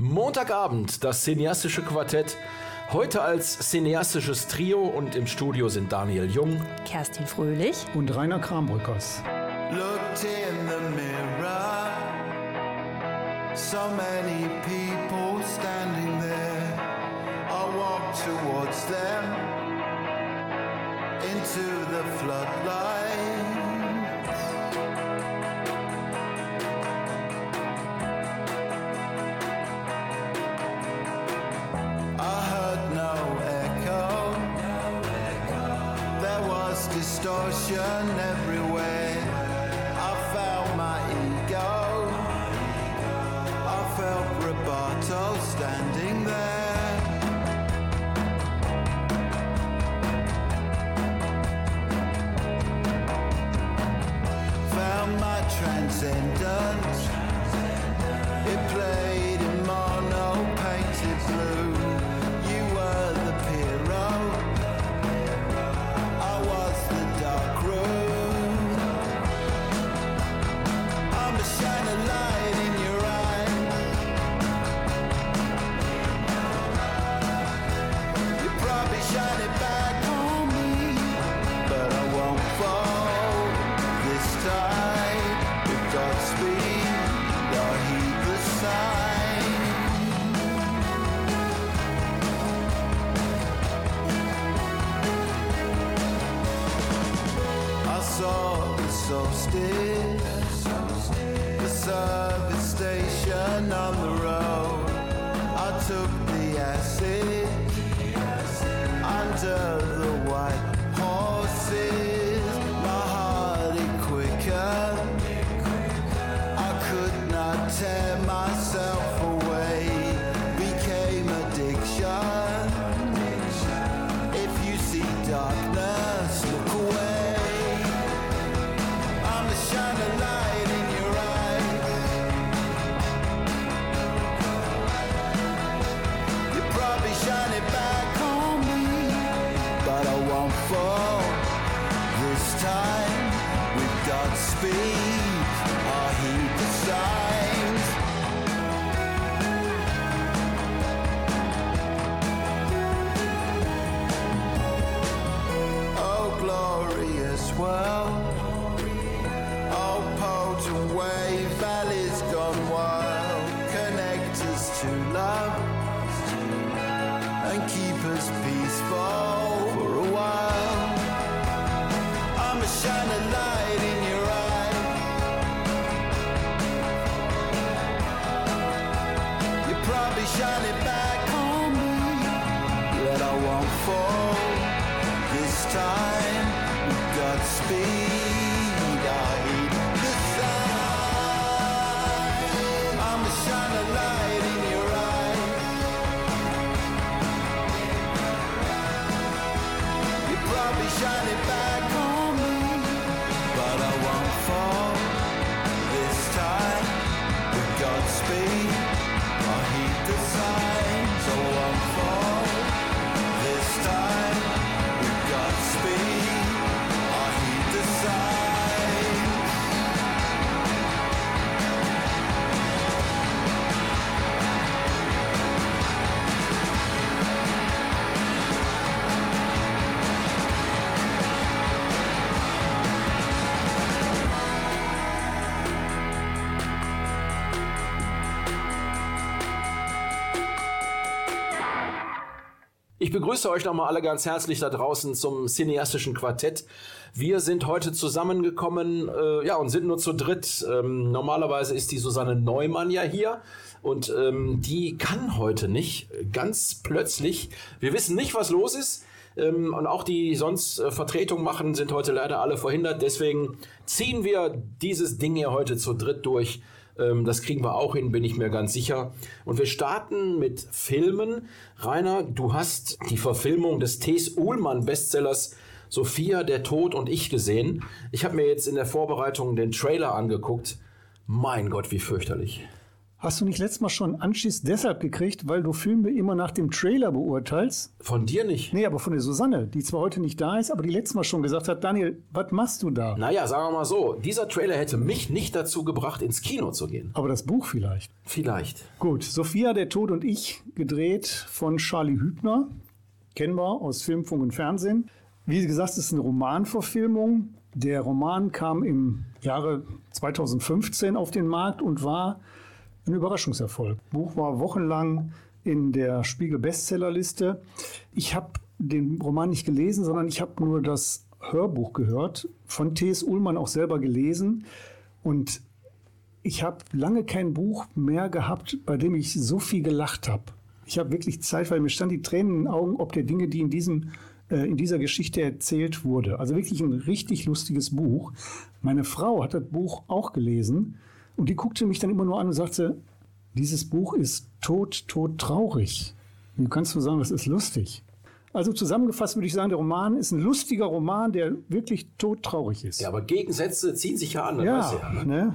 Montagabend, das cineastische Quartett. Heute als cineastisches Trio und im Studio sind Daniel Jung, Kerstin Fröhlich und Rainer Krambrückers. Looked in the mirror, so many people standing there. I walked towards them into the floodlight. Distortion everywhere. I felt my ego. I felt Roboto standing there. Found my transcendence. The service station on the road. I took the acid under the white horses. My heart it quicker. I could not tear myself fall this time. Godspeed, Ich begrüße euch nochmal alle ganz herzlich da draußen zum cineastischen Quartett. Wir sind heute zusammengekommen, äh, ja, und sind nur zu dritt. Ähm, normalerweise ist die Susanne Neumann ja hier und ähm, die kann heute nicht. Ganz plötzlich. Wir wissen nicht, was los ist. Ähm, und auch die sonst äh, Vertretung machen, sind heute leider alle verhindert. Deswegen ziehen wir dieses Ding hier heute zu dritt durch. Ähm, das kriegen wir auch hin, bin ich mir ganz sicher. Und wir starten mit Filmen. Rainer, du hast die Verfilmung des T.S. Uhlmann Bestsellers Sophia, der Tod und ich gesehen. Ich habe mir jetzt in der Vorbereitung den Trailer angeguckt. Mein Gott, wie fürchterlich. Hast du nicht letztes Mal schon Anschiss deshalb gekriegt, weil du Filme immer nach dem Trailer beurteilst? Von dir nicht. Nee, aber von der Susanne, die zwar heute nicht da ist, aber die letztes Mal schon gesagt hat, Daniel, was machst du da? Naja, sagen wir mal so, dieser Trailer hätte mich nicht dazu gebracht, ins Kino zu gehen. Aber das Buch vielleicht. Vielleicht. Gut, Sophia, der Tod und ich, gedreht von Charlie Hübner, kennen wir aus Film, Funk und Fernsehen. Wie gesagt, es ist eine Romanverfilmung. Der Roman kam im Jahre 2015 auf den Markt und war ein Überraschungserfolg. Das Buch war wochenlang in der Spiegel Bestsellerliste. Ich habe den Roman nicht gelesen, sondern ich habe nur das Hörbuch gehört, von T.S. Ullmann auch selber gelesen. Und ich habe lange kein Buch mehr gehabt, bei dem ich so viel gelacht habe. Ich habe wirklich Zeit, weil mir stand die Tränen in den Augen, ob der Dinge, die in, diesem, äh, in dieser Geschichte erzählt wurde. Also wirklich ein richtig lustiges Buch. Meine Frau hat das Buch auch gelesen und die guckte mich dann immer nur an und sagte, dieses Buch ist tot, tot traurig. Wie kannst du sagen, das ist lustig? Also zusammengefasst würde ich sagen, der Roman ist ein lustiger Roman, der wirklich todtraurig ist. Ja, aber Gegensätze ziehen sich ja an, Ja, ja. Ne? ne?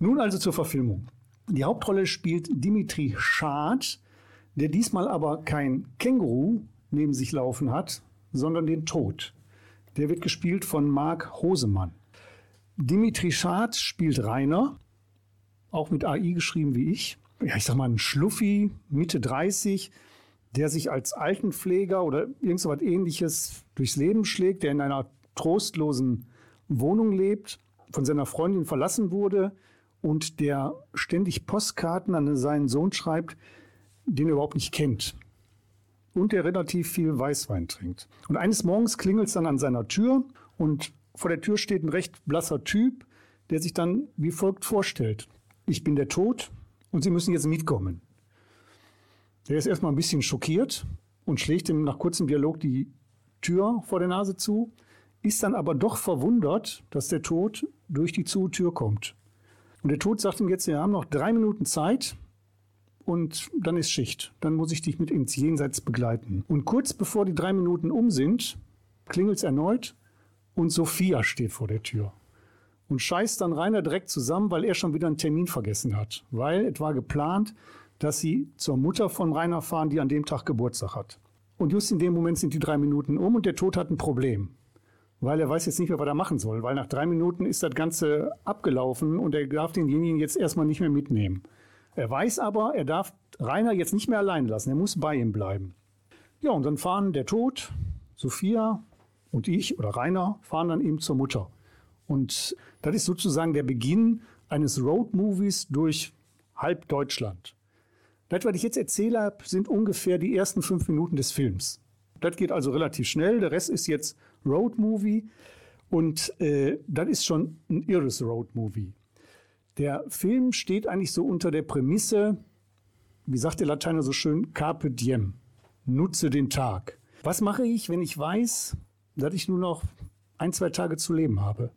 Nun also zur Verfilmung. Die Hauptrolle spielt Dimitri Schad, der diesmal aber kein Känguru neben sich laufen hat, sondern den Tod. Der wird gespielt von Marc Hosemann. Dimitri Schad spielt Rainer, auch mit AI geschrieben wie ich. Ja, ich sag mal, ein Schluffi, Mitte 30, der sich als Altenpfleger oder irgend so was ähnliches durchs Leben schlägt, der in einer trostlosen Wohnung lebt, von seiner Freundin verlassen wurde und der ständig Postkarten an seinen Sohn schreibt, den er überhaupt nicht kennt. Und der relativ viel Weißwein trinkt. Und eines Morgens klingelt es dann an seiner Tür und vor der Tür steht ein recht blasser Typ, der sich dann wie folgt vorstellt. Ich bin der Tod und Sie müssen jetzt mitkommen. Der ist erstmal ein bisschen schockiert und schlägt ihm nach kurzem Dialog die Tür vor der Nase zu, ist dann aber doch verwundert, dass der Tod durch die zu Tür kommt. Und der Tod sagt ihm jetzt, wir haben noch drei Minuten Zeit und dann ist Schicht. Dann muss ich dich mit ins Jenseits begleiten. Und kurz bevor die drei Minuten um sind, klingelt es erneut und Sophia steht vor der Tür. Und scheißt dann Rainer direkt zusammen, weil er schon wieder einen Termin vergessen hat. Weil es war geplant, dass sie zur Mutter von Rainer fahren, die an dem Tag Geburtstag hat. Und just in dem Moment sind die drei Minuten um und der Tod hat ein Problem. Weil er weiß jetzt nicht mehr, was er machen soll. Weil nach drei Minuten ist das Ganze abgelaufen und er darf denjenigen jetzt erstmal nicht mehr mitnehmen. Er weiß aber, er darf Rainer jetzt nicht mehr allein lassen. Er muss bei ihm bleiben. Ja, und dann fahren der Tod, Sophia und ich oder Rainer fahren dann eben zur Mutter. Und das ist sozusagen der Beginn eines Roadmovies durch halb Deutschland. Das, was ich jetzt erzähle, sind ungefähr die ersten fünf Minuten des Films. Das geht also relativ schnell. Der Rest ist jetzt Roadmovie. Und äh, das ist schon ein irres Roadmovie. Der Film steht eigentlich so unter der Prämisse, wie sagt der Lateiner so schön, Carpe diem. Nutze den Tag. Was mache ich, wenn ich weiß, dass ich nur noch ein, zwei Tage zu leben habe?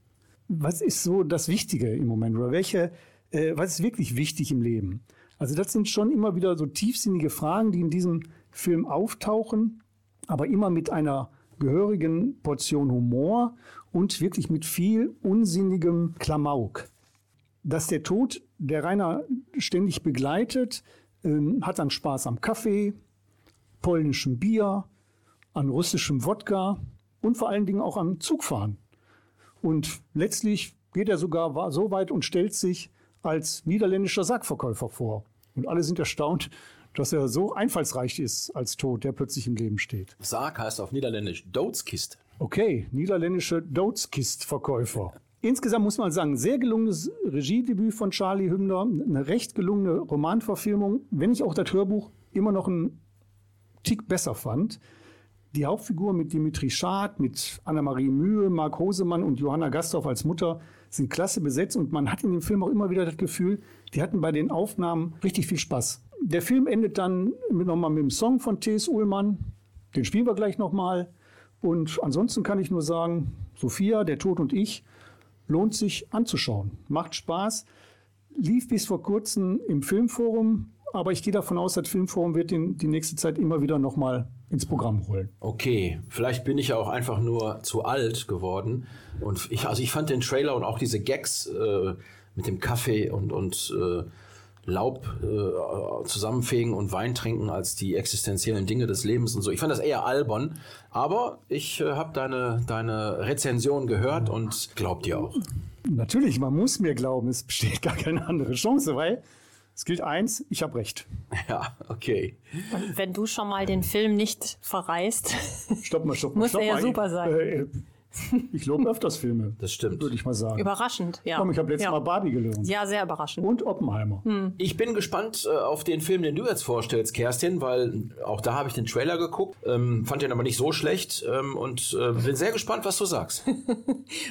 Was ist so das Wichtige im Moment? Oder welche, äh, was ist wirklich wichtig im Leben? Also das sind schon immer wieder so tiefsinnige Fragen, die in diesem Film auftauchen, aber immer mit einer gehörigen Portion Humor und wirklich mit viel unsinnigem Klamauk. Dass der Tod, der Rainer ständig begleitet, ähm, hat dann Spaß am Kaffee, polnischem Bier, an russischem Wodka und vor allen Dingen auch am Zugfahren. Und letztlich geht er sogar so weit und stellt sich als niederländischer Sargverkäufer vor. Und alle sind erstaunt, dass er so einfallsreich ist als Tod, der plötzlich im Leben steht. Sarg heißt auf Niederländisch Doodskiste. Okay, niederländische Doodskist-Verkäufer. Insgesamt muss man sagen, sehr gelungenes Regiedebüt von Charlie Hübner, eine recht gelungene Romanverfilmung, wenn ich auch das Hörbuch immer noch einen Tick besser fand. Die Hauptfigur mit Dimitri Schad, mit Annemarie Mühe, Marc Hosemann und Johanna Gastorf als Mutter sind klasse besetzt und man hat in dem Film auch immer wieder das Gefühl, die hatten bei den Aufnahmen richtig viel Spaß. Der Film endet dann nochmal mit dem Song von T.S. Ullmann, den spielen wir gleich nochmal. Und ansonsten kann ich nur sagen, Sophia, der Tod und ich, lohnt sich anzuschauen. Macht Spaß. Lief bis vor kurzem im Filmforum, aber ich gehe davon aus, das Filmforum wird den die nächste Zeit immer wieder nochmal ins Programm holen. Okay, vielleicht bin ich ja auch einfach nur zu alt geworden. Und ich, also ich fand den Trailer und auch diese Gags äh, mit dem Kaffee und, und äh, Laub äh, zusammenfegen und Wein trinken als die existenziellen Dinge des Lebens und so. Ich fand das eher albern, aber ich äh, habe deine, deine Rezension gehört und glaub dir auch. Natürlich, man muss mir glauben, es besteht gar keine andere Chance, weil es gilt eins, ich habe recht. Ja, okay. Und wenn du schon mal den Film nicht verreist, Stopp mal, stopp mal. Muss stopp er ja mal. super sein. Äh, ich lobe öfters Filme, Das stimmt. würde ich mal sagen. überraschend, ja. Komm, ich habe letztes ja. Mal Barbie gelernt. Ja, sehr überraschend. Und Oppenheimer. Ich bin gespannt äh, auf den Film, den du jetzt vorstellst, Kerstin, weil auch da habe ich den Trailer geguckt, ähm, fand den aber nicht so schlecht ähm, und äh, bin sehr gespannt, was du sagst.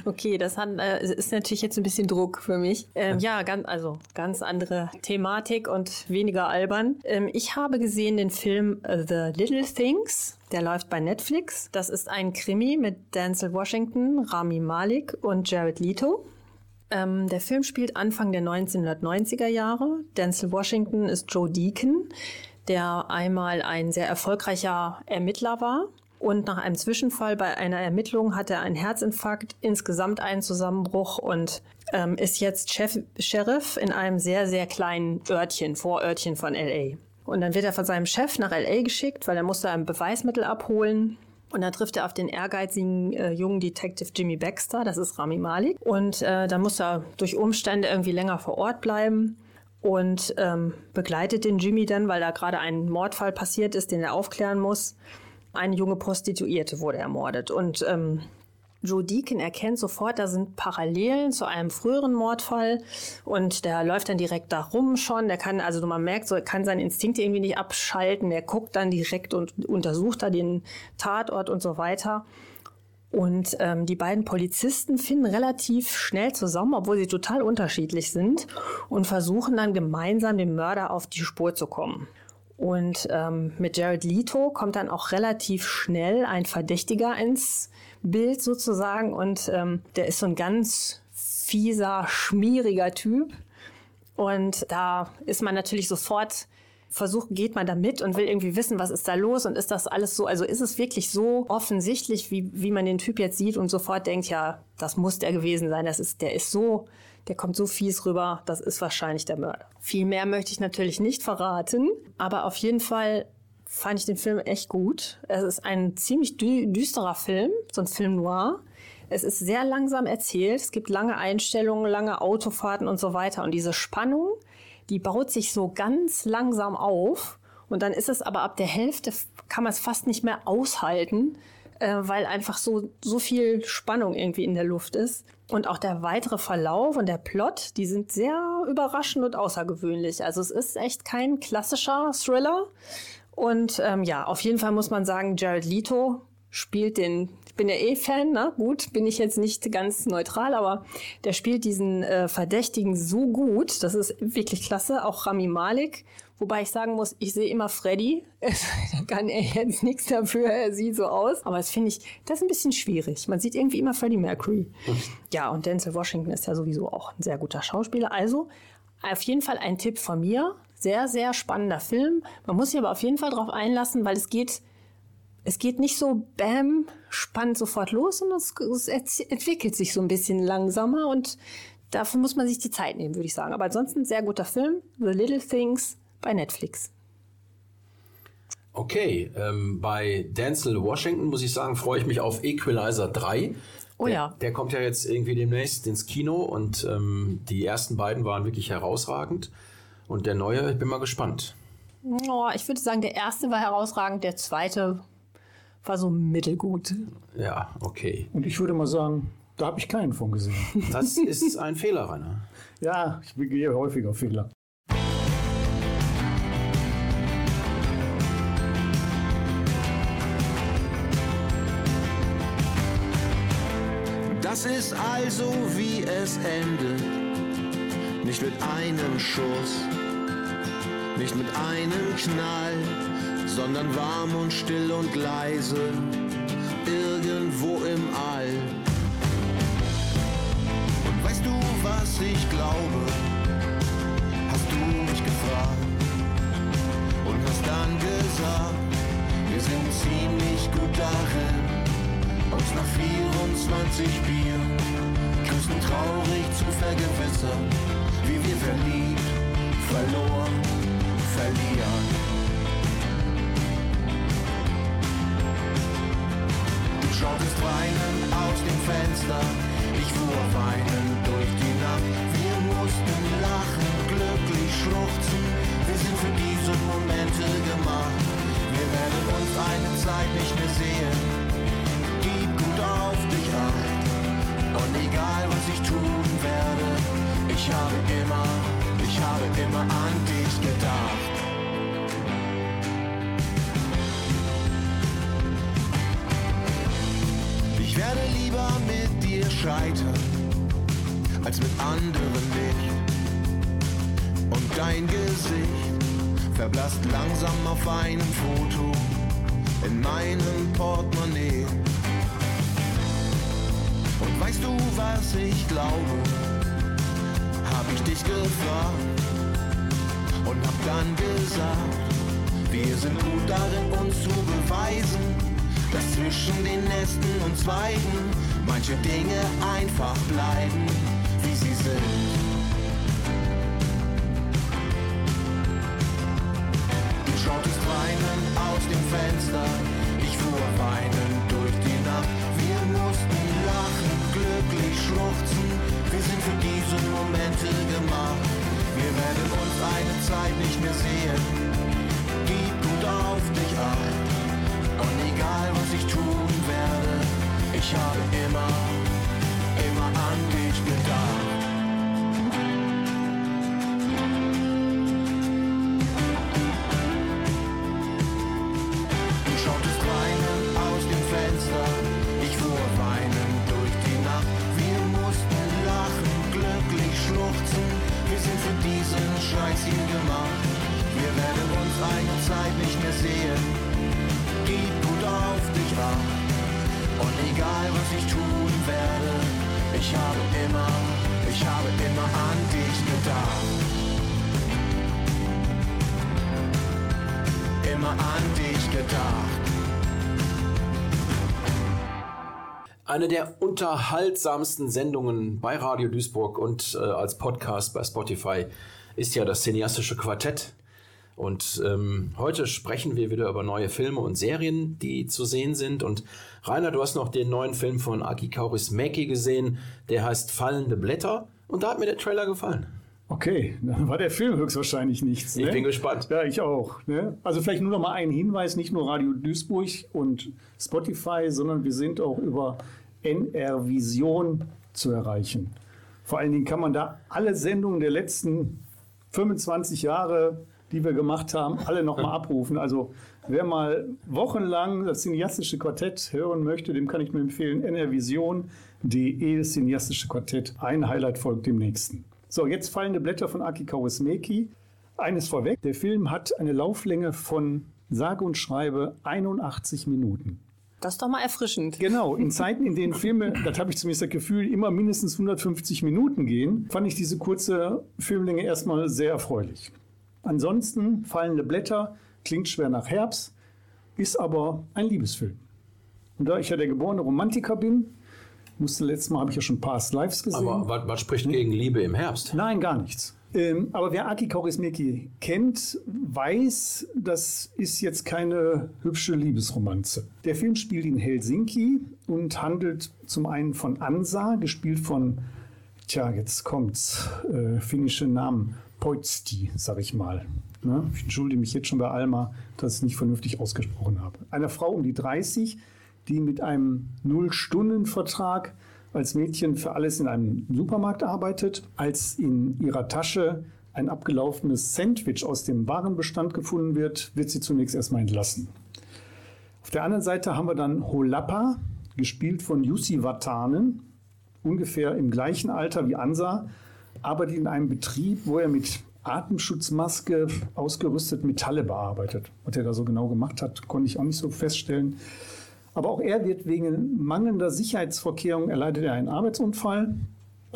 Okay, das hat, äh, ist natürlich jetzt ein bisschen Druck für mich. Ähm, ja, ganz, also ganz andere Thematik und weniger albern. Ähm, ich habe gesehen den Film äh, The Little Things. Der läuft bei Netflix. Das ist ein Krimi mit Denzel Washington, Rami Malek und Jared Leto. Ähm, der Film spielt Anfang der 1990er Jahre. Denzel Washington ist Joe Deacon, der einmal ein sehr erfolgreicher Ermittler war. Und nach einem Zwischenfall bei einer Ermittlung hat er einen Herzinfarkt, insgesamt einen Zusammenbruch und ähm, ist jetzt Chef, Sheriff in einem sehr, sehr kleinen Örtchen, Vorörtchen von LA. Und dann wird er von seinem Chef nach LA geschickt, weil er muss da ein Beweismittel abholen. Und dann trifft er auf den ehrgeizigen äh, jungen Detective Jimmy Baxter, das ist Rami Malik. Und äh, dann muss er durch Umstände irgendwie länger vor Ort bleiben und ähm, begleitet den Jimmy dann, weil da gerade ein Mordfall passiert ist, den er aufklären muss. Eine junge Prostituierte wurde ermordet. Und ähm, Joe Deacon erkennt sofort, da sind Parallelen zu einem früheren Mordfall und der läuft dann direkt da rum schon. Der kann, also man merkt, so er kann seinen Instinkt irgendwie nicht abschalten. Der guckt dann direkt und untersucht da den Tatort und so weiter. Und ähm, die beiden Polizisten finden relativ schnell zusammen, obwohl sie total unterschiedlich sind, und versuchen dann gemeinsam dem Mörder auf die Spur zu kommen. Und ähm, mit Jared Leto kommt dann auch relativ schnell ein Verdächtiger ins Bild sozusagen. Und ähm, der ist so ein ganz fieser, schmieriger Typ. Und da ist man natürlich sofort versucht, geht man da mit und will irgendwie wissen, was ist da los und ist das alles so, also ist es wirklich so offensichtlich, wie, wie man den Typ jetzt sieht und sofort denkt, ja, das muss der gewesen sein, das ist, der ist so, der kommt so fies rüber, das ist wahrscheinlich der Mörder. Viel mehr möchte ich natürlich nicht verraten, aber auf jeden Fall fand ich den Film echt gut. Es ist ein ziemlich dü düsterer Film, so ein Film noir. Es ist sehr langsam erzählt. Es gibt lange Einstellungen, lange Autofahrten und so weiter. Und diese Spannung, die baut sich so ganz langsam auf. Und dann ist es aber ab der Hälfte, kann man es fast nicht mehr aushalten, äh, weil einfach so, so viel Spannung irgendwie in der Luft ist. Und auch der weitere Verlauf und der Plot, die sind sehr überraschend und außergewöhnlich. Also es ist echt kein klassischer Thriller. Und ähm, ja, auf jeden Fall muss man sagen, Jared Leto spielt den, ich bin ja eh Fan, ne? Gut, bin ich jetzt nicht ganz neutral, aber der spielt diesen äh, Verdächtigen so gut, das ist wirklich klasse. Auch Rami Malek, wobei ich sagen muss, ich sehe immer Freddy. da kann er jetzt nichts dafür, er sieht so aus. Aber das finde ich, das ist ein bisschen schwierig. Man sieht irgendwie immer Freddie Mercury. Ja, und Denzel Washington ist ja sowieso auch ein sehr guter Schauspieler. Also auf jeden Fall ein Tipp von mir. Sehr, sehr spannender Film. Man muss sich aber auf jeden Fall darauf einlassen, weil es geht es geht nicht so bam, spannend sofort los, sondern es, es entwickelt sich so ein bisschen langsamer und dafür muss man sich die Zeit nehmen, würde ich sagen. Aber ansonsten sehr guter Film, The Little Things bei Netflix. Okay, ähm, bei Denzel Washington muss ich sagen, freue ich mich auf Equalizer 3. Oh der, ja. Der kommt ja jetzt irgendwie demnächst ins Kino und ähm, die ersten beiden waren wirklich herausragend. Und der neue, ich bin mal gespannt. Oh, ich würde sagen, der erste war herausragend, der zweite war so mittelgut. Ja, okay. Und ich würde mal sagen, da habe ich keinen von gesehen. Das ist ein Fehler, Rainer. ja, ich begehe häufiger Fehler. Das ist also wie es endet. Nicht mit einem Schuss, nicht mit einem Knall, sondern warm und still und leise, irgendwo im All. Und weißt du, was ich glaube? Hast du mich gefragt und hast dann gesagt, wir sind ziemlich gut darin uns nach 24 Bier küssen traurig zu vergewissern, wie wir verliebt verloren, verlieren. Du schautest weinend aus dem Fenster, ich fuhr weinend durch die Nacht. Wir mussten lachen, glücklich schluchzen, wir sind für diese Momente gemacht. Wir werden uns eine Zeit nicht mehr sehen, gib gut auf dich acht. Und egal was ich tun werde, ich habe immer, ich habe immer an dich gedacht. Scheitern, als mit anderen nicht. Und dein Gesicht verblasst langsam auf einem Foto in meinem Portemonnaie. Und weißt du, was ich glaube? Hab ich dich gefragt und hab dann gesagt, wir sind gut darin, uns zu beweisen, dass zwischen den Nesten und Zweigen manche Dinge einfach bleiben, wie sie sind. Du schautest weinend aus dem Fenster, ich fuhr weinend durch die Nacht. Wir mussten lachen, glücklich schluchzen, wir sind für diese Momente gemacht. Wir werden uns eine Zeit nicht mehr sehen, gib gut auf dich acht. Egal was ich tun werde, ich habe immer, immer an dich gedacht. Ich habe immer, ich habe immer an dich gedacht. Immer an dich gedacht. Eine der unterhaltsamsten Sendungen bei Radio Duisburg und äh, als Podcast bei Spotify ist ja das cineastische Quartett. Und ähm, heute sprechen wir wieder über neue Filme und Serien, die zu sehen sind. Und Rainer, du hast noch den neuen Film von Aki Kaurismäki gesehen, der heißt Fallende Blätter. Und da hat mir der Trailer gefallen. Okay, dann war der Film höchstwahrscheinlich nichts. Ich ne? bin gespannt. Ja, ich auch. Ne? Also vielleicht nur noch mal ein Hinweis, nicht nur Radio Duisburg und Spotify, sondern wir sind auch über NR Vision zu erreichen. Vor allen Dingen kann man da alle Sendungen der letzten 25 Jahre, die wir gemacht haben, alle noch mal abrufen. Also wer mal wochenlang das cineastische Quartett hören möchte, dem kann ich nur empfehlen, nrvision.de, das cineastische Quartett. Ein Highlight folgt dem nächsten. So, jetzt fallende Blätter von Aki Kaurismäki. Eines vorweg, der Film hat eine Lauflänge von sage und schreibe 81 Minuten. Das ist doch mal erfrischend. Genau, in Zeiten, in denen Filme, das habe ich zumindest das Gefühl, immer mindestens 150 Minuten gehen, fand ich diese kurze Filmlänge erstmal sehr erfreulich. Ansonsten fallende Blätter, klingt schwer nach Herbst, ist aber ein Liebesfilm. Und da ich ja der geborene Romantiker bin, musste letztes Mal habe ich ja schon Past Lives gesehen. Aber was, was spricht gegen Liebe im Herbst? Nein, gar nichts. Ähm, aber wer Aki Kaurismäki kennt, weiß, das ist jetzt keine hübsche Liebesromanze. Der Film spielt in Helsinki und handelt zum einen von Ansa, gespielt von, tja, jetzt kommt's, äh, finnische Namen, Poitsti, sag ich mal. Ne? Ich entschuldige mich jetzt schon bei Alma, dass ich es nicht vernünftig ausgesprochen habe. Eine Frau um die 30, die mit einem Null-Stunden-Vertrag als Mädchen für alles in einem Supermarkt arbeitet, als in ihrer Tasche ein abgelaufenes Sandwich aus dem Warenbestand gefunden wird, wird sie zunächst erstmal entlassen. Auf der anderen Seite haben wir dann Holappa, gespielt von Jussi Vatanen, ungefähr im gleichen Alter wie Ansa, arbeitet in einem Betrieb, wo er mit Atemschutzmaske ausgerüstet Metalle bearbeitet. Was er da so genau gemacht hat, konnte ich auch nicht so feststellen. Aber auch er wird wegen mangelnder Sicherheitsvorkehrungen erleidet er einen Arbeitsunfall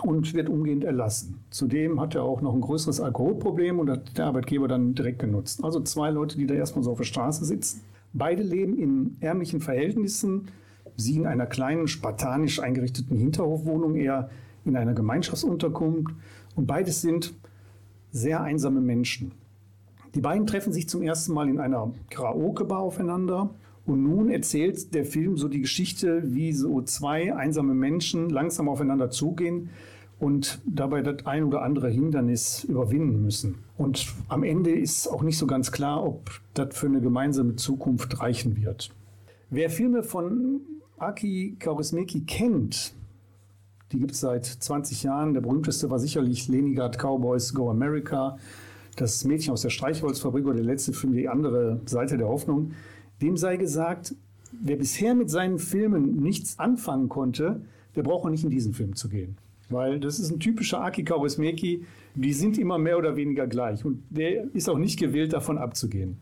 und wird umgehend erlassen. Zudem hat er auch noch ein größeres Alkoholproblem und hat der Arbeitgeber dann direkt genutzt. Also zwei Leute, die da erstmal so auf der Straße sitzen. Beide leben in ärmlichen Verhältnissen. Sie in einer kleinen, spartanisch eingerichteten Hinterhofwohnung, er in einer Gemeinschaftsunterkunft. Und beides sind sehr einsame Menschen. Die beiden treffen sich zum ersten Mal in einer Karaoke-Bar aufeinander. Und nun erzählt der Film so die Geschichte, wie so zwei einsame Menschen langsam aufeinander zugehen und dabei das ein oder andere Hindernis überwinden müssen. Und am Ende ist auch nicht so ganz klar, ob das für eine gemeinsame Zukunft reichen wird. Wer Filme von Aki Kaurismäki kennt, die gibt es seit 20 Jahren. Der berühmteste war sicherlich Leningrad Cowboys Go America, das Mädchen aus der Streichholzfabrik oder der letzte Film, die andere Seite der Hoffnung. Dem sei gesagt, wer bisher mit seinen Filmen nichts anfangen konnte, der braucht auch nicht in diesen Film zu gehen. Weil das ist ein typischer Aki Kaurismäki, die sind immer mehr oder weniger gleich. Und der ist auch nicht gewillt, davon abzugehen.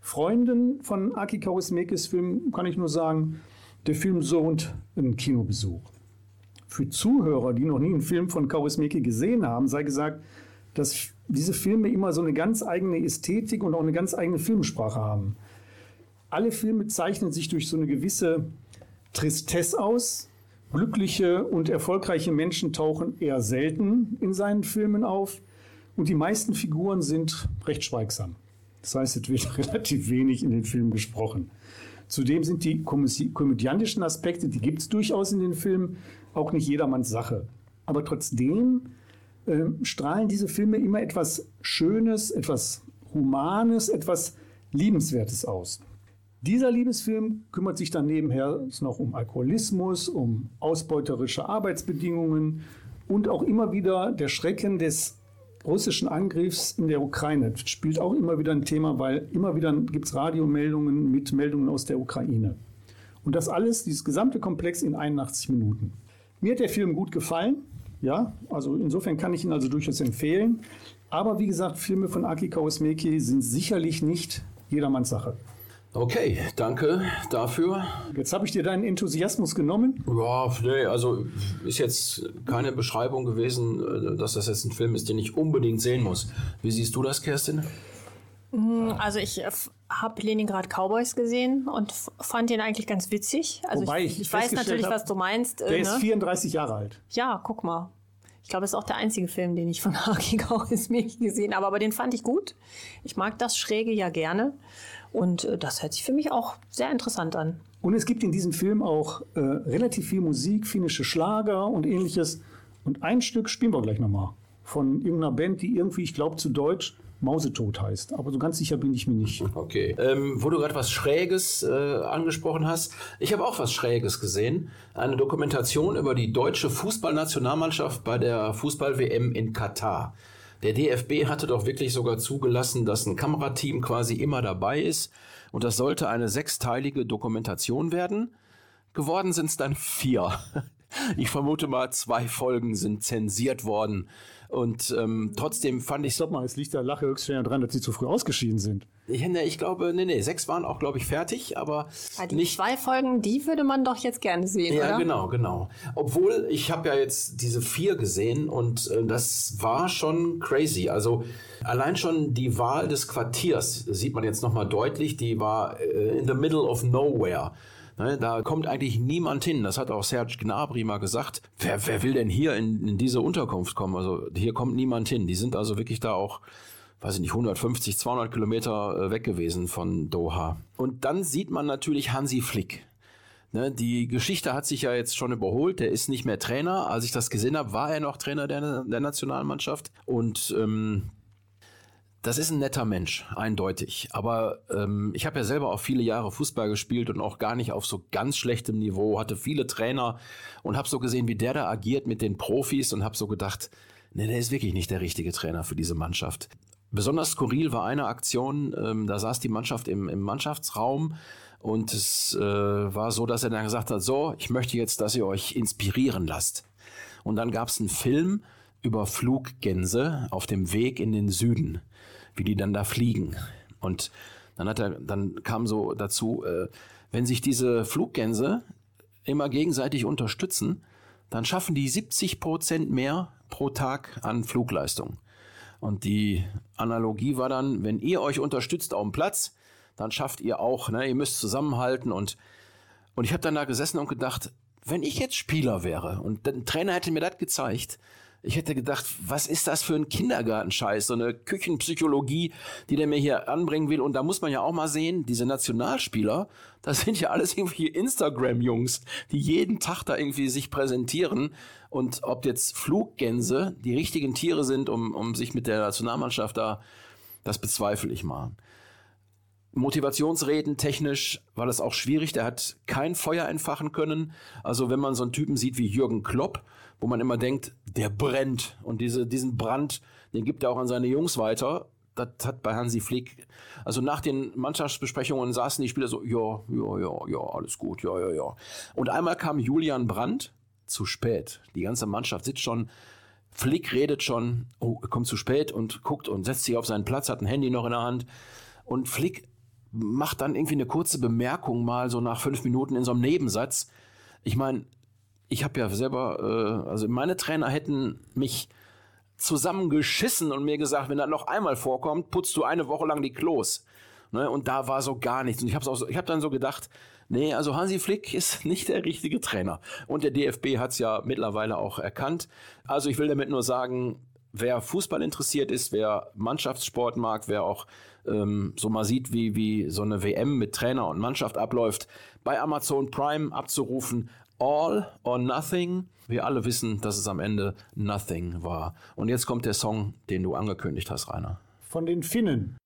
Freunden von Aki Kaurismäkis Film kann ich nur sagen, der Film sohnt einen Kinobesuch. Für Zuhörer, die noch nie einen Film von Kaurismäki gesehen haben, sei gesagt, dass diese Filme immer so eine ganz eigene Ästhetik und auch eine ganz eigene Filmsprache haben. Alle Filme zeichnen sich durch so eine gewisse Tristesse aus. Glückliche und erfolgreiche Menschen tauchen eher selten in seinen Filmen auf und die meisten Figuren sind recht schweigsam. Das heißt, es wird relativ wenig in den Filmen gesprochen. Zudem sind die komödi- komödiantischen Aspekte, die gibt es durchaus in den Filmen, auch nicht jedermanns Sache. Aber trotzdem ähm, strahlen diese Filme immer etwas Schönes, etwas Humanes, etwas Liebenswertes aus. Dieser Liebesfilm kümmert sich dann nebenher noch um Alkoholismus, um ausbeuterische Arbeitsbedingungen und auch immer wieder der Schrecken des russischen Angriffs in der Ukraine. Spielt auch immer wieder ein Thema, weil immer wieder gibt es Radiomeldungen mit Meldungen aus der Ukraine. Und das alles, dieses gesamte Komplex in 81 Minuten. Mir hat der Film gut gefallen. Ja, also insofern kann ich ihn also durchaus empfehlen. Aber wie gesagt, Filme von Aki Kaurismäki sind sicherlich nicht jedermanns Sache. Okay, danke dafür. Jetzt habe ich dir deinen Enthusiasmus genommen. Ja, nee, also ist jetzt keine Beschreibung gewesen, äh, dass das jetzt ein Film ist, den ich unbedingt sehen muss. Wie siehst du das, Kerstin? Also ich habe Leningrad Cowboys gesehen und fand den eigentlich ganz witzig. Also Wobei ich, ich ich weiß natürlich, hab, was du meinst. Der äh, ist ne? 34 Jahre alt. Ja, guck mal. Ich glaube, es ist auch der einzige Film, den ich von Haki Kaurismäki gesehen habe. Aber den fand ich gut. Ich mag das Schräge ja gerne. Und äh, das hört sich für mich auch sehr interessant an. Und es gibt in diesem Film auch äh, relativ viel Musik, finnische Schlager und ähnliches. Und ein Stück spielen wir gleich nochmal. Von irgendeiner Band, die irgendwie, ich glaube zu Deutsch, Mausetod heißt. Aber so ganz sicher bin ich mir nicht. Okay. Ähm, wo du gerade was Schräges äh, angesprochen hast, ich habe auch was Schräges gesehen. Eine Dokumentation über die deutsche Fußballnationalmannschaft bei der Fußball-WM in Katar. Der DFB hatte doch wirklich sogar zugelassen, dass ein Kamerateam quasi immer dabei ist. Und das sollte eine sechsteilige Dokumentation werden. Geworden sind es dann vier. Ich vermute mal, zwei Folgen sind zensiert worden. Und ähm, trotzdem fand ich Stopp mal, es liegt der Lache höchstens daran, dass sie zu früh ausgeschieden sind. ich, ne, ich glaube, nee, nee, sechs waren auch, glaube ich, fertig, aber Ah, die nicht. zwei Folgen, die würde man doch jetzt gerne sehen, Ja, oder? genau, genau. Obwohl, ich habe ja jetzt diese vier gesehen und äh, das war schon crazy. Also allein schon die Wahl des Quartiers sieht man jetzt nochmal deutlich. Die war äh, in the middle of nowhere. Ne, da kommt eigentlich niemand hin. Das hat auch Serge Gnabry mal gesagt. Wer, wer will denn hier in, in diese Unterkunft kommen? Also hier kommt niemand hin. Die sind also wirklich da auch weiß ich nicht, 150, 200 Kilometer äh, weg gewesen von Doha. Und dann sieht man natürlich Hansi Flick. Ne, die Geschichte hat sich ja jetzt schon überholt. Der ist nicht mehr Trainer. Als ich das gesehen habe, war er noch Trainer der, der Nationalmannschaft. Und ähm, das ist ein netter Mensch, eindeutig. Aber ähm, ich habe ja selber auch viele Jahre Fußball gespielt und auch gar nicht auf so ganz schlechtem Niveau, hatte viele Trainer und habe so gesehen, wie der da agiert mit den Profis und habe so gedacht, nee, der ist wirklich nicht der richtige Trainer für diese Mannschaft. Besonders skurril war eine Aktion, ähm, da saß die Mannschaft im, im Mannschaftsraum und es äh, war so, dass er dann gesagt hat, so, ich möchte jetzt, dass ihr euch inspirieren lasst. Und dann gab es einen Film über Fluggänse auf dem Weg in den Süden, wie die dann da fliegen. Und dann hat er, dann kam so dazu, äh, wenn sich diese Fluggänse immer gegenseitig unterstützen, dann schaffen die 70 Prozent mehr pro Tag an Flugleistung. Und die Analogie war dann, wenn ihr euch unterstützt auf dem Platz, dann schafft ihr auch, ne, ihr müsst zusammenhalten und und ich habe dann da gesessen und gedacht, wenn ich jetzt Spieler wäre und der Trainer hätte mir das gezeigt, Ich hätte gedacht, was ist das für ein Kindergartenscheiß, so eine Küchenpsychologie, die der mir hier anbringen will. Und da muss man ja auch mal sehen, diese Nationalspieler, das sind ja alles irgendwie Instagram-Jungs, die jeden Tag da irgendwie sich präsentieren. Und ob jetzt Fluggänse die richtigen Tiere sind, um, um sich mit der Nationalmannschaft da, das bezweifle ich mal. Motivationsreden technisch war das auch schwierig. Der hat kein Feuer entfachen können. Also wenn man so einen Typen sieht wie Jürgen Klopp, wo man immer denkt, der brennt. Und diese, diesen Brand, den gibt er auch an seine Jungs weiter. Das hat bei Hansi Flick, also nach den Mannschaftsbesprechungen saßen die Spieler so, ja, ja, ja, ja, alles gut, ja, ja, ja. Und einmal kam Julian Brandt, zu spät. Die ganze Mannschaft sitzt schon, Flick redet schon, oh, kommt zu spät und guckt und setzt sich auf seinen Platz, hat ein Handy noch in der Hand. Und Flick macht dann irgendwie eine kurze Bemerkung mal so nach fünf Minuten in so einem Nebensatz. Ich meine, ich habe ja selber, äh, also meine Trainer hätten mich zusammengeschissen und mir gesagt, wenn das noch einmal vorkommt, putzt du eine Woche lang die Klos. Ne? Und da war so gar nichts. Und ich habe so, ich hab dann so gedacht, nee, also Hansi Flick ist nicht der richtige Trainer. Und der DFB hat es ja mittlerweile auch erkannt. Also ich will damit nur sagen, wer Fußball interessiert ist, wer Mannschaftssport mag, wer auch ähm, so mal sieht, wie, wie so eine WM mit Trainer und Mannschaft abläuft, bei Amazon Prime abzurufen. All or Nothing. Wir alle wissen, dass es am Ende Nothing war. Und jetzt kommt der Song, den du angekündigt hast, Rainer. Von den Finnen.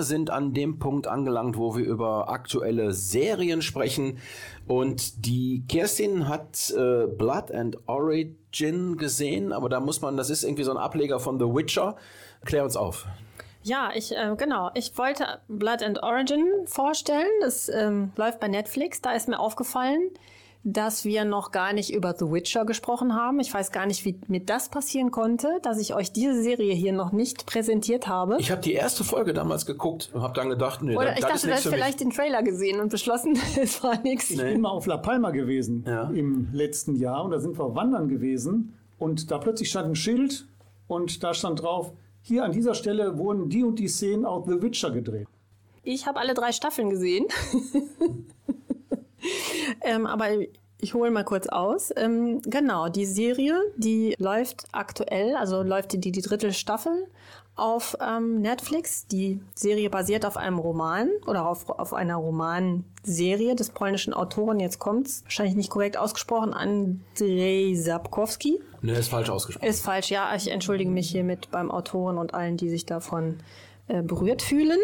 Wir sind an dem Punkt angelangt, wo wir über aktuelle Serien sprechen. Und die Kerstin hat äh, Blood and Origin gesehen, aber da muss man, das ist irgendwie so ein Ableger von The Witcher. Klär uns auf. Ja, ich, äh, genau. Ich wollte Blood and Origin vorstellen. Das ähm, läuft bei Netflix. Da ist mir aufgefallen, dass wir noch gar nicht über The Witcher gesprochen haben. Ich weiß gar nicht, wie mir das passieren konnte, dass ich euch diese Serie hier noch nicht präsentiert habe. Ich habe die erste Folge damals geguckt und habe dann gedacht, nee, Oder das, ich dachte, ist du hast vielleicht den Trailer gesehen und beschlossen, es war nichts. Ich bin mal auf La Palma gewesen Ja. im letzten Jahr und da sind wir wandern gewesen und da plötzlich stand ein Schild und da stand drauf, hier an dieser Stelle wurden die und die Szenen aus The Witcher gedreht. Ich habe alle drei Staffeln gesehen. ähm, aber ich hole mal kurz aus. Ähm, genau, die Serie, die läuft aktuell, also läuft die, die dritte Staffel auf ähm, Netflix. Die Serie basiert auf einem Roman oder auf, auf einer Romanserie des polnischen Autoren. Jetzt kommt's wahrscheinlich nicht korrekt ausgesprochen. Andrzej Sapkowski. Nee, ist falsch ausgesprochen. Ist falsch, ja. Ich entschuldige mich hiermit beim Autoren und allen, die sich davon äh, berührt fühlen.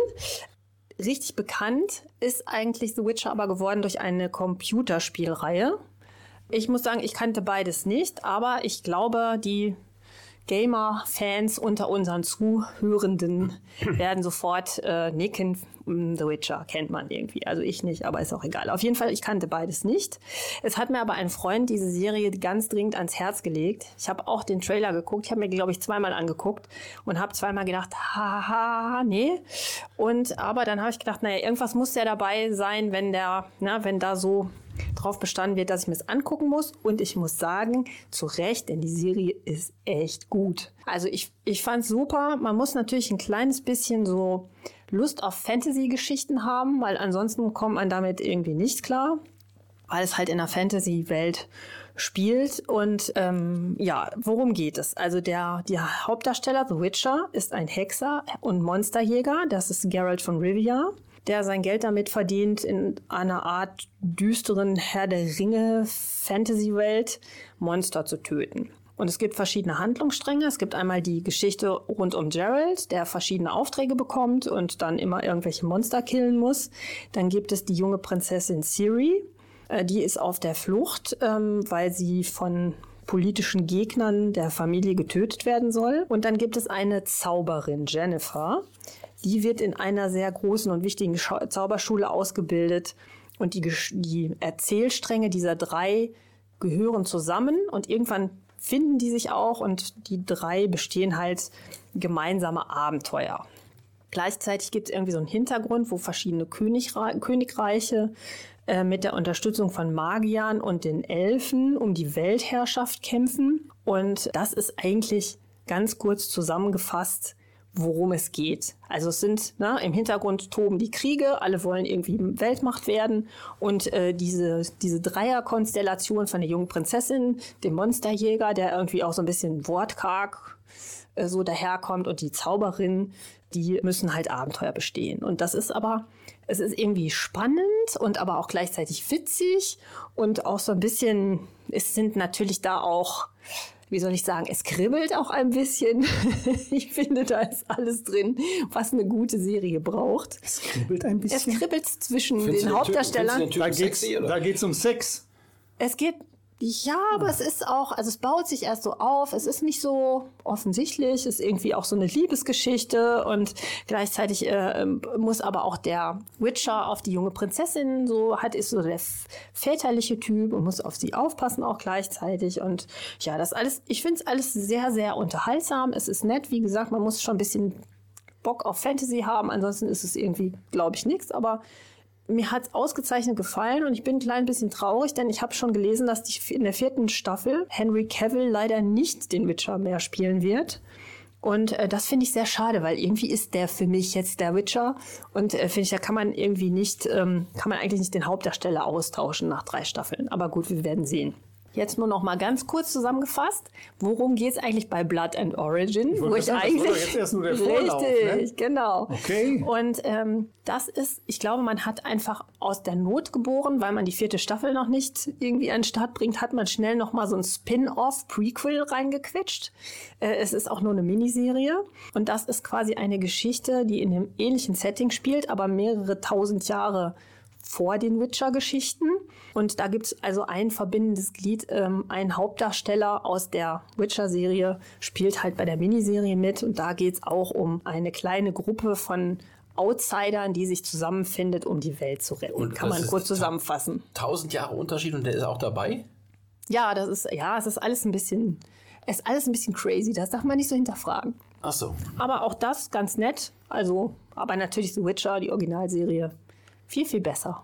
Richtig bekannt ist eigentlich The Witcher aber geworden durch eine Computerspielreihe. Ich muss sagen, ich kannte beides nicht, aber ich glaube, die Gamer-Fans unter unseren Zuhörenden werden sofort äh, nicken. The Witcher kennt man irgendwie. Also ich nicht, aber ist auch egal. Auf jeden Fall, ich kannte beides nicht. Es hat mir aber ein Freund diese Serie ganz dringend ans Herz gelegt. Ich habe auch den Trailer geguckt. Ich habe mir, glaube ich, zweimal angeguckt und habe zweimal gedacht, haha, nee. Und aber dann habe ich gedacht, naja, irgendwas muss ja dabei sein, wenn der, na, wenn da so drauf bestanden wird, dass ich mir es angucken muss. Und ich muss sagen, zu Recht, denn die Serie ist echt gut. Also ich, ich fand es super. Man muss natürlich ein kleines bisschen so Lust auf Fantasy-Geschichten haben, weil ansonsten kommt man damit irgendwie nicht klar. Weil es halt in der Fantasy-Welt spielt. Und ähm, ja, worum geht es? Also der, der Hauptdarsteller, The Witcher, ist ein Hexer und Monsterjäger. Das ist Geralt von Rivia der sein Geld damit verdient, in einer Art düsteren Herr der Ringe Fantasy-Welt Monster zu töten. Und es gibt verschiedene Handlungsstränge. Es gibt einmal die Geschichte rund um Gerald, der verschiedene Aufträge bekommt und dann immer irgendwelche Monster killen muss. Dann gibt es die junge Prinzessin Ciri. Äh, Die ist auf der Flucht, ähm, weil sie von politischen Gegnern der Familie getötet werden soll. Und dann gibt es eine Zauberin, Jennifer. Die wird in einer sehr großen und wichtigen Zauberschule ausgebildet. Und die, die Erzählstränge dieser drei gehören zusammen und irgendwann finden die sich auch und die drei bestehen halt gemeinsame Abenteuer. Gleichzeitig gibt es irgendwie so einen Hintergrund, wo verschiedene Königre Königreiche äh, mit der Unterstützung von Magiern und den Elfen um die Weltherrschaft kämpfen. Und das ist eigentlich ganz kurz zusammengefasst, worum es geht. Also es sind, ne, im Hintergrund toben die Kriege, alle wollen irgendwie Weltmacht werden und äh, diese, diese Dreierkonstellation von der jungen Prinzessin, dem Monsterjäger, der irgendwie auch so ein bisschen wortkarg äh, so daherkommt und die Zauberin, die müssen halt Abenteuer bestehen. Und das ist aber, es ist irgendwie spannend und aber auch gleichzeitig witzig und auch so ein bisschen, es sind natürlich da auch, wie soll ich sagen, es kribbelt auch ein bisschen. ich finde, da ist alles drin, was eine gute Serie braucht. Es kribbelt ein Es bisschen. kribbelt zwischen Findest den Typen- Hauptdarstellern. du den Da Typen da geht's um Sex. Es geht, ja, aber es ist auch, also es baut sich erst so auf. Es ist nicht so offensichtlich. Es ist irgendwie auch so eine Liebesgeschichte und gleichzeitig äh, ähm, muss aber auch der Witcher auf die junge Prinzessin so hat, ist so der väterliche Typ und muss auf sie aufpassen auch gleichzeitig. Und ja, das alles, ich finde es alles sehr, sehr unterhaltsam. Es ist nett. Wie gesagt, man muss schon ein bisschen Bock auf Fantasy haben. Ansonsten ist es irgendwie, glaube ich, nichts. Aber mir hat es ausgezeichnet gefallen und ich bin ein klein bisschen traurig, denn ich habe schon gelesen, dass die, in der vierten Staffel Henry Cavill leider nicht den Witcher mehr spielen wird. Und äh, das finde ich sehr schade, weil irgendwie ist der für mich jetzt der Witcher. Und äh, finde ich, da kann man irgendwie nicht, ähm, kann man eigentlich nicht den Hauptdarsteller austauschen nach drei Staffeln. Aber gut, wir werden sehen. Jetzt nur noch mal ganz kurz zusammengefasst. Worum geht es eigentlich bei Blood and Origin? wollte gerade sagen, das war doch jetzt erst nur der Vorlauf, Richtig, ne? genau. Okay. Und ähm, das ist, ich glaube, man hat einfach aus der Not geboren, weil man die vierte Staffel noch nicht irgendwie an den Start bringt, hat man schnell noch mal so ein Spin-off, Prequel reingequetscht. Äh, es ist auch nur eine Miniserie und das ist quasi eine Geschichte, die in einem ähnlichen Setting spielt, aber mehrere tausend Jahre vor den Witcher-Geschichten. Und da gibt es also ein verbindendes Glied, ähm, ein Hauptdarsteller aus der Witcher-Serie spielt halt bei der Miniserie mit. Und da geht es auch um eine kleine Gruppe von Outsidern, die sich zusammenfindet, um die Welt zu retten. Und Kann man kurz zusammenfassen. Tausend Jahre Unterschied und der ist auch dabei? Ja, das ist, ja, es ist alles ein bisschen, es ist alles ein bisschen crazy. Das darf man nicht so hinterfragen. Ach so. Aber auch das ganz nett. Also, aber natürlich The Witcher, die Originalserie, viel, viel besser.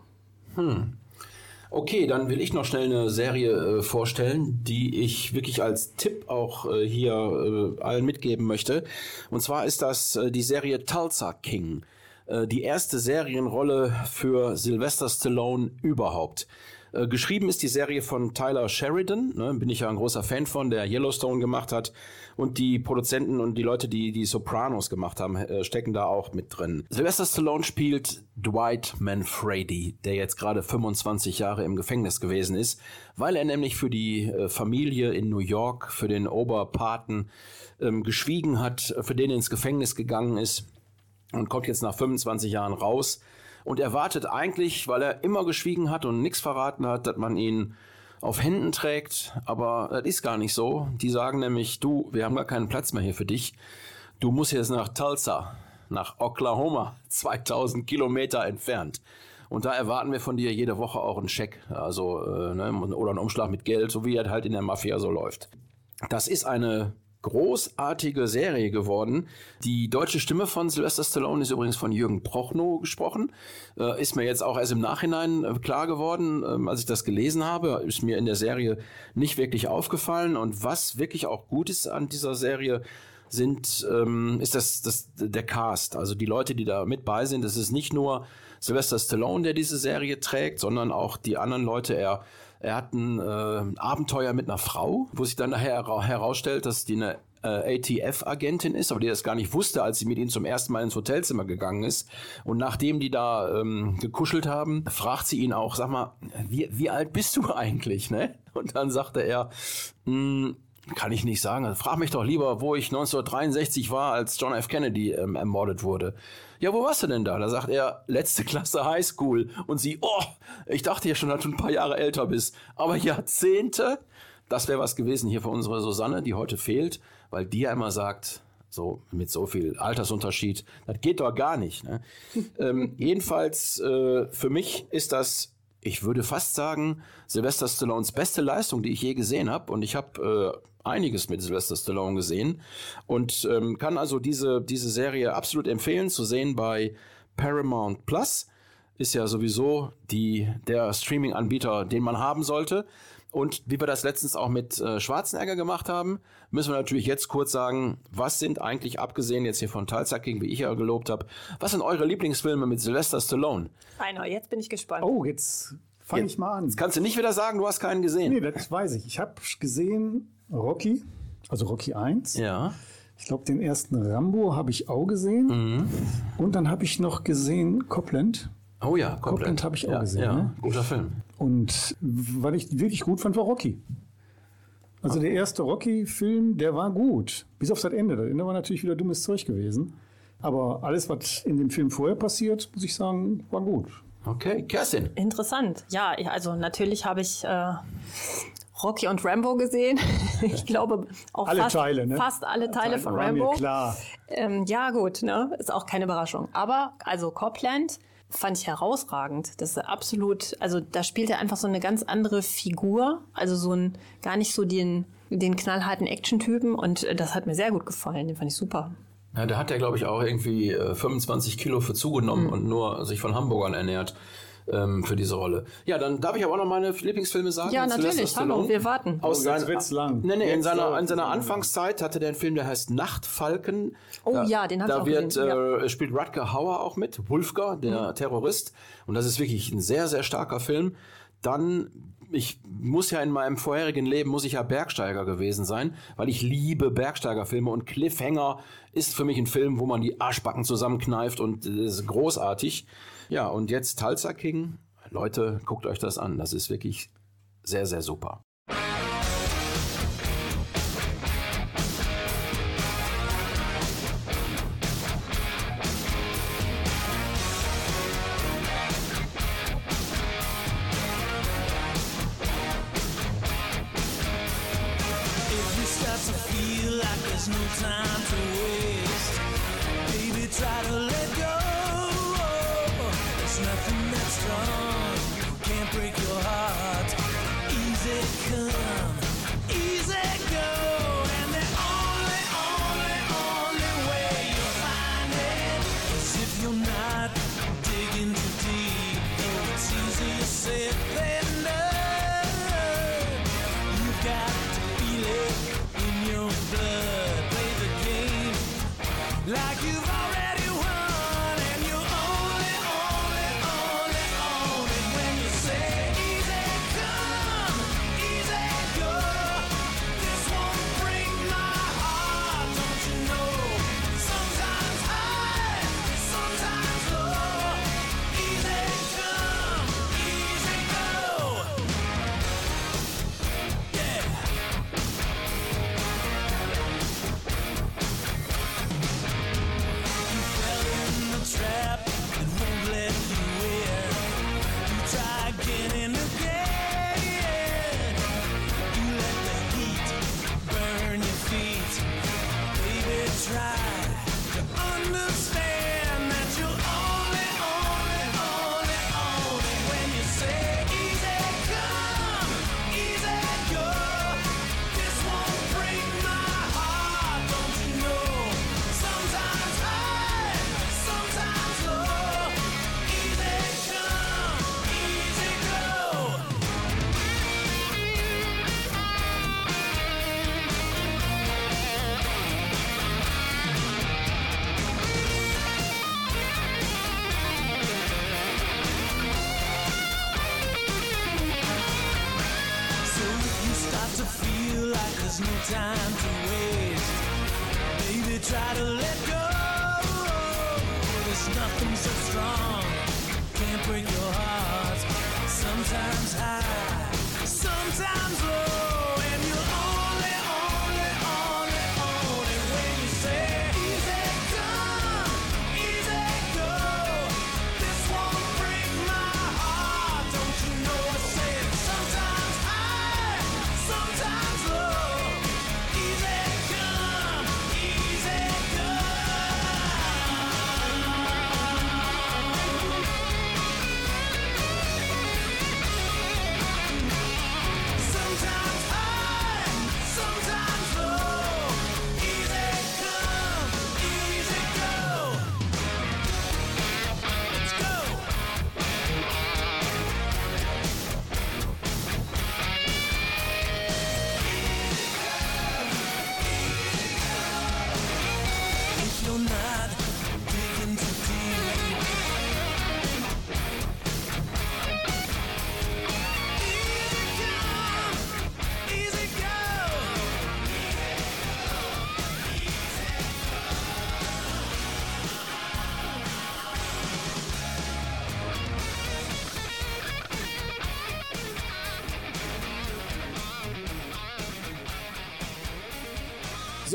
Okay, dann will ich noch schnell eine Serie äh, vorstellen, die ich wirklich als Tipp auch äh, hier äh, allen mitgeben möchte. Und zwar ist das äh, die Serie Tulsa King. Äh, die erste Serienrolle für Sylvester Stallone überhaupt. Äh, geschrieben ist die Serie von Tyler Sheridan, ne, bin ich ja ein großer Fan von, der Yellowstone gemacht hat. Und die Produzenten und die Leute, die die Sopranos gemacht haben, äh, stecken da auch mit drin. Sylvester Stallone spielt Dwight Manfredi, der jetzt gerade 25 Jahre im Gefängnis gewesen ist, weil er nämlich für die äh, Familie in New York, für den Oberpaten ähm, geschwiegen hat, für den er ins Gefängnis gegangen ist und kommt jetzt nach 25 Jahren raus und erwartet eigentlich, weil er immer geschwiegen hat und nichts verraten hat, dass man ihn auf Händen trägt, aber das ist gar nicht so. Die sagen nämlich, du, wir haben gar keinen Platz mehr hier für dich. Du musst jetzt nach Tulsa, nach Oklahoma, 2000 Kilometer entfernt. Und da erwarten wir von dir jede Woche auch einen Scheck, also äh, ne, oder einen Umschlag mit Geld, so wie er halt in der Mafia so läuft. Das ist eine großartige Serie geworden. Die deutsche Stimme von Sylvester Stallone ist übrigens von Jürgen Prochnow gesprochen. Äh, ist mir jetzt auch erst im Nachhinein äh, klar geworden, ähm, als ich das gelesen habe. Ist mir in der Serie nicht wirklich aufgefallen. Und was wirklich auch gut ist an dieser Serie, sind, ähm, ist das, das der Cast. Also die Leute, die da mit bei sind. Es ist nicht nur Sylvester Stallone, der diese Serie trägt, sondern auch die anderen Leute. Er, er hat ein äh, Abenteuer mit einer Frau, wo sich dann nachher hera- herausstellt, dass die eine äh, ATF-Agentin ist, aber die das gar nicht wusste, als sie mit ihm zum ersten Mal ins Hotelzimmer gegangen ist. Und nachdem die da ähm, gekuschelt haben, fragt sie ihn auch, sag mal, wie, wie alt bist du eigentlich? Ne? Und dann sagte er, "Hm, kann ich nicht sagen. Also frag mich doch lieber, wo ich 1963 war, als John F. Kennedy ähm, ermordet wurde. Ja, wo warst du denn da? Da sagt er, letzte Klasse Highschool. Und sie, oh, ich dachte ja schon, dass du ein paar Jahre älter bist. Aber Jahrzehnte? Das wäre was gewesen hier für unsere Susanne, die heute fehlt, weil die ja immer sagt, so mit so viel Altersunterschied, das geht doch gar nicht. Ne? ähm, jedenfalls, äh, für mich ist das ich würde fast sagen, Sylvester Stallones beste Leistung, die ich je gesehen habe. Und ich habe äh, einiges mit Sylvester Stallone gesehen und ähm, kann also diese, diese Serie absolut empfehlen zu sehen bei Paramount Plus. Ist ja sowieso die, der Streaming-Anbieter, den man haben sollte. Und wie wir das letztens auch mit äh, Schwarzenegger gemacht haben, müssen wir natürlich jetzt kurz sagen, was sind eigentlich, abgesehen jetzt hier von Tulsa King, wie ich ja gelobt habe, was sind eure Lieblingsfilme mit Sylvester Stallone? Rainer, jetzt bin ich gespannt. Oh, jetzt fange ich mal an. Jetzt kannst du nicht wieder sagen, du hast keinen gesehen. Nee, das weiß ich. Ich habe gesehen Rocky, also Rocky 1. Ja. Ich glaube, den ersten Rambo habe ich auch gesehen. Mhm. Und dann habe ich noch gesehen Copland. Oh ja, komplett. Copland habe ich auch ja, gesehen, Ja, ne? guter Film. Und was ich wirklich gut fand, war Rocky. Also der erste Rocky-Film, der war gut. Bis auf das Ende. Das Ende war natürlich wieder dummes Zeug gewesen. Aber alles, was in dem Film vorher passiert, muss ich sagen, war gut. Okay, Kerstin. Interessant. Ja, also natürlich habe ich äh, Rocky und Rambo gesehen. ich glaube auch Alle fast, Teile, ne? fast alle Teile von mir Rambo. klar. Ähm, ja, gut, ne? Ist auch keine Überraschung. Aber, also Copland fand ich herausragend. Das ist absolut, also da spielt er einfach so eine ganz andere Figur. Also so ein, gar nicht so den, den knallharten Action-Typen. Und äh, das hat mir sehr gut gefallen. Den fand ich super. Ja, da hat er, glaube ich, auch irgendwie äh, 25 Kilo für zugenommen Mhm. und nur sich von Hamburgern ernährt ähm, für diese Rolle. Ja, dann darf ich aber auch noch meine Lieblingsfilme sagen. Ja, natürlich. Hallo, wir warten. Aus Oh, seiner, jetzt wird's lang. Nee, nee, in Jetzt seiner, läuft in seiner. Anfangszeit hatte der einen Film, der heißt Nachtfalken. Oh da, ja, den ich Da auch wird, gesehen. Mhm. äh, spielt Rutger Hauer auch mit, Wulfgar, der Terrorist. Und das ist wirklich ein sehr, sehr starker Film. dann ich muss ja in meinem vorherigen Leben muss ich ja Bergsteiger gewesen sein, weil ich liebe Bergsteigerfilme und Cliffhanger ist für mich ein Film, wo man die Arschbacken zusammenkneift und äh, ist großartig. Ja, und jetzt Tulsa King. Leute, guckt euch das an. Das ist wirklich sehr, sehr super. if they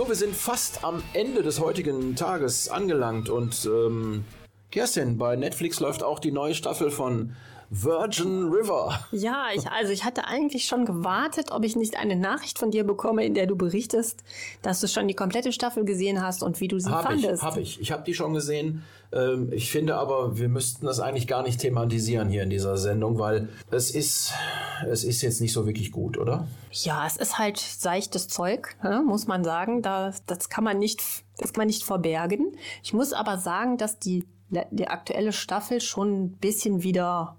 wir sind fast am Ende des heutigen Tages angelangt und ähm, Kerstin, bei Netflix läuft auch die neue Staffel von Virgin River. Ja, ich, also ich hatte eigentlich schon gewartet, ob ich nicht eine Nachricht von dir bekomme, in der du berichtest, dass du schon die komplette Staffel gesehen hast und wie du sie ich, fandest. habe ich. Ich habe die schon gesehen. Ähm, ich finde aber, wir müssten das eigentlich gar nicht thematisieren hier in dieser Sendung, weil es ist, es ist jetzt nicht so wirklich gut, oder? Ja, es ist halt seichtes Zeug, ne, muss man sagen. Das, das kann man nicht, das kann man nicht verbergen. Ich muss aber sagen, dass die, die aktuelle Staffel schon ein bisschen wieder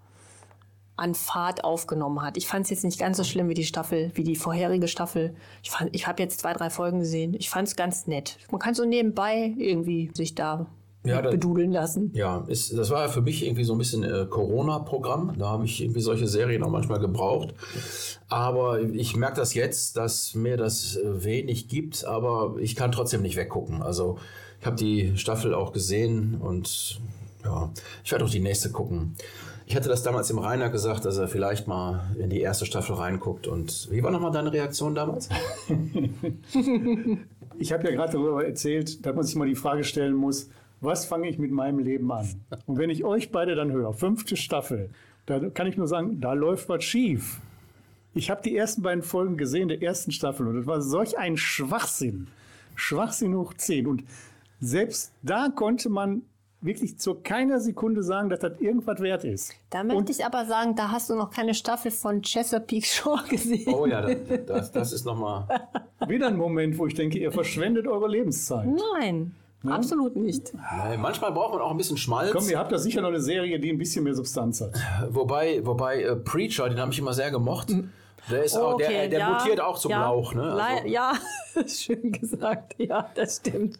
an Fahrt aufgenommen hat. Ich fand es jetzt nicht ganz so schlimm wie die Staffel, wie die vorherige Staffel. Ich, ich habe jetzt zwei, drei Folgen gesehen. Ich fand es ganz nett. Man kann so nebenbei irgendwie sich da Ja, da- bedudeln lassen. Ja, ist, das war ja für mich irgendwie so ein bisschen äh, Corona-Programm. Da habe ich irgendwie solche Serien auch manchmal gebraucht. Aber ich merke das jetzt, dass mir das äh, wenig gibt, aber ich kann trotzdem nicht weggucken. Also ich habe die Staffel auch gesehen und ja, ich werde auch die nächste gucken. Ich hatte das damals dem Rainer gesagt, dass er vielleicht mal in die erste Staffel reinguckt. Und wie war nochmal deine Reaktion damals? Ich habe ja gerade darüber erzählt, dass man sich mal die Frage stellen muss, was fange ich mit meinem Leben an? Und wenn ich euch beide dann höre, fünfte Staffel, da kann ich nur sagen, da läuft was schief. Ich habe die ersten beiden Folgen gesehen der ersten Staffel und das war solch ein Schwachsinn. Schwachsinn hoch 10. Und selbst da konnte man wirklich zu keiner Sekunde sagen, dass das irgendwas wert ist. Da möchte ich aber sagen, da hast du noch keine Staffel von Chesapeake Shore gesehen. Oh ja, das, das, das ist nochmal. Wieder ein Moment, wo ich denke, ihr verschwendet eure Lebenszeit. Nein, absolut nicht. Manchmal braucht man auch ein bisschen Schmalz. Komm, ihr habt da sicher noch eine Serie, die ein bisschen mehr Substanz hat. Wobei, wobei äh, Preacher, den habe ich immer sehr gemocht. Der, ist auch, der, der ja, mutiert auch zum ja, Lauch. Ne? Also, Ja, schön gesagt. Ja, das stimmt.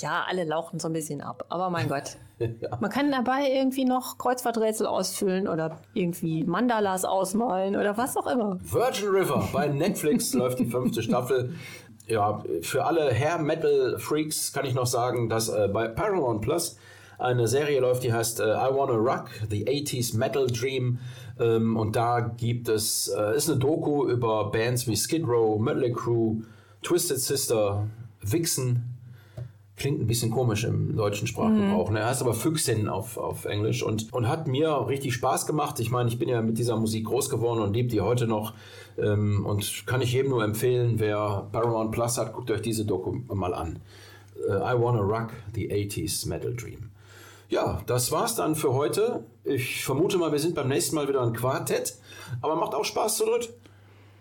Ja, alle lauchen so ein bisschen ab. Aber mein Gott. Man kann dabei irgendwie noch Kreuzworträtsel ausfüllen oder irgendwie Mandalas ausmalen oder was auch immer. Virgin River bei Netflix läuft die fünfte Staffel. Ja, für alle Hair-Metal-Freaks kann ich noch sagen, dass äh, bei Paramount Plus eine Serie läuft, die heißt äh, I Wanna Rock, The 80s Metal Dream. Ähm, und da gibt es, äh, ist eine Doku über Bands wie Skid Row, Mötley Crüe, Twisted Sister, Vixen, Klingt ein bisschen komisch im deutschen Sprachgebrauch. Ne? Heißt aber Füchsin auf, auf Englisch und, und hat mir richtig Spaß gemacht. Ich meine, ich bin ja mit dieser Musik groß geworden und liebe die heute noch. Ähm, und kann ich jedem nur empfehlen, wer Paramount Plus hat, guckt euch diese Doku mal an. Äh, I Wanna Rock the 80s Metal Dream. Ja, das war's dann für heute. Ich vermute mal, wir sind beim nächsten Mal wieder ein Quartett. Aber macht auch Spaß zu dritt.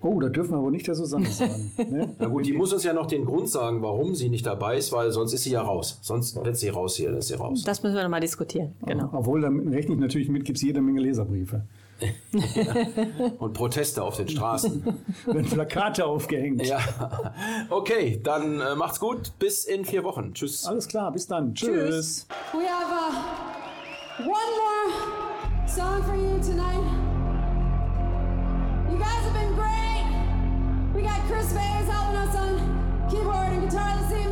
Oh, da dürfen wir aber nicht der Susanne sagen. Ne? Na gut, die muss uns ja noch den Grund sagen, warum sie nicht dabei ist, weil sonst ist sie ja raus. Sonst wird sie raus hier, dann ist sie raus. Das müssen wir nochmal diskutieren. Genau. Obwohl, da rechne ich natürlich mit, gibt es jede Menge Leserbriefe. Und Proteste auf den Straßen. Werden Plakate aufgehängt. ja. Okay, dann äh, macht's gut. Bis in vier Wochen. Tschüss. Alles klar, bis dann. Tschüss. We have uh, one more song for you tonight. You guys have been great. We got Chris Bayes helping us on keyboard and guitar this evening.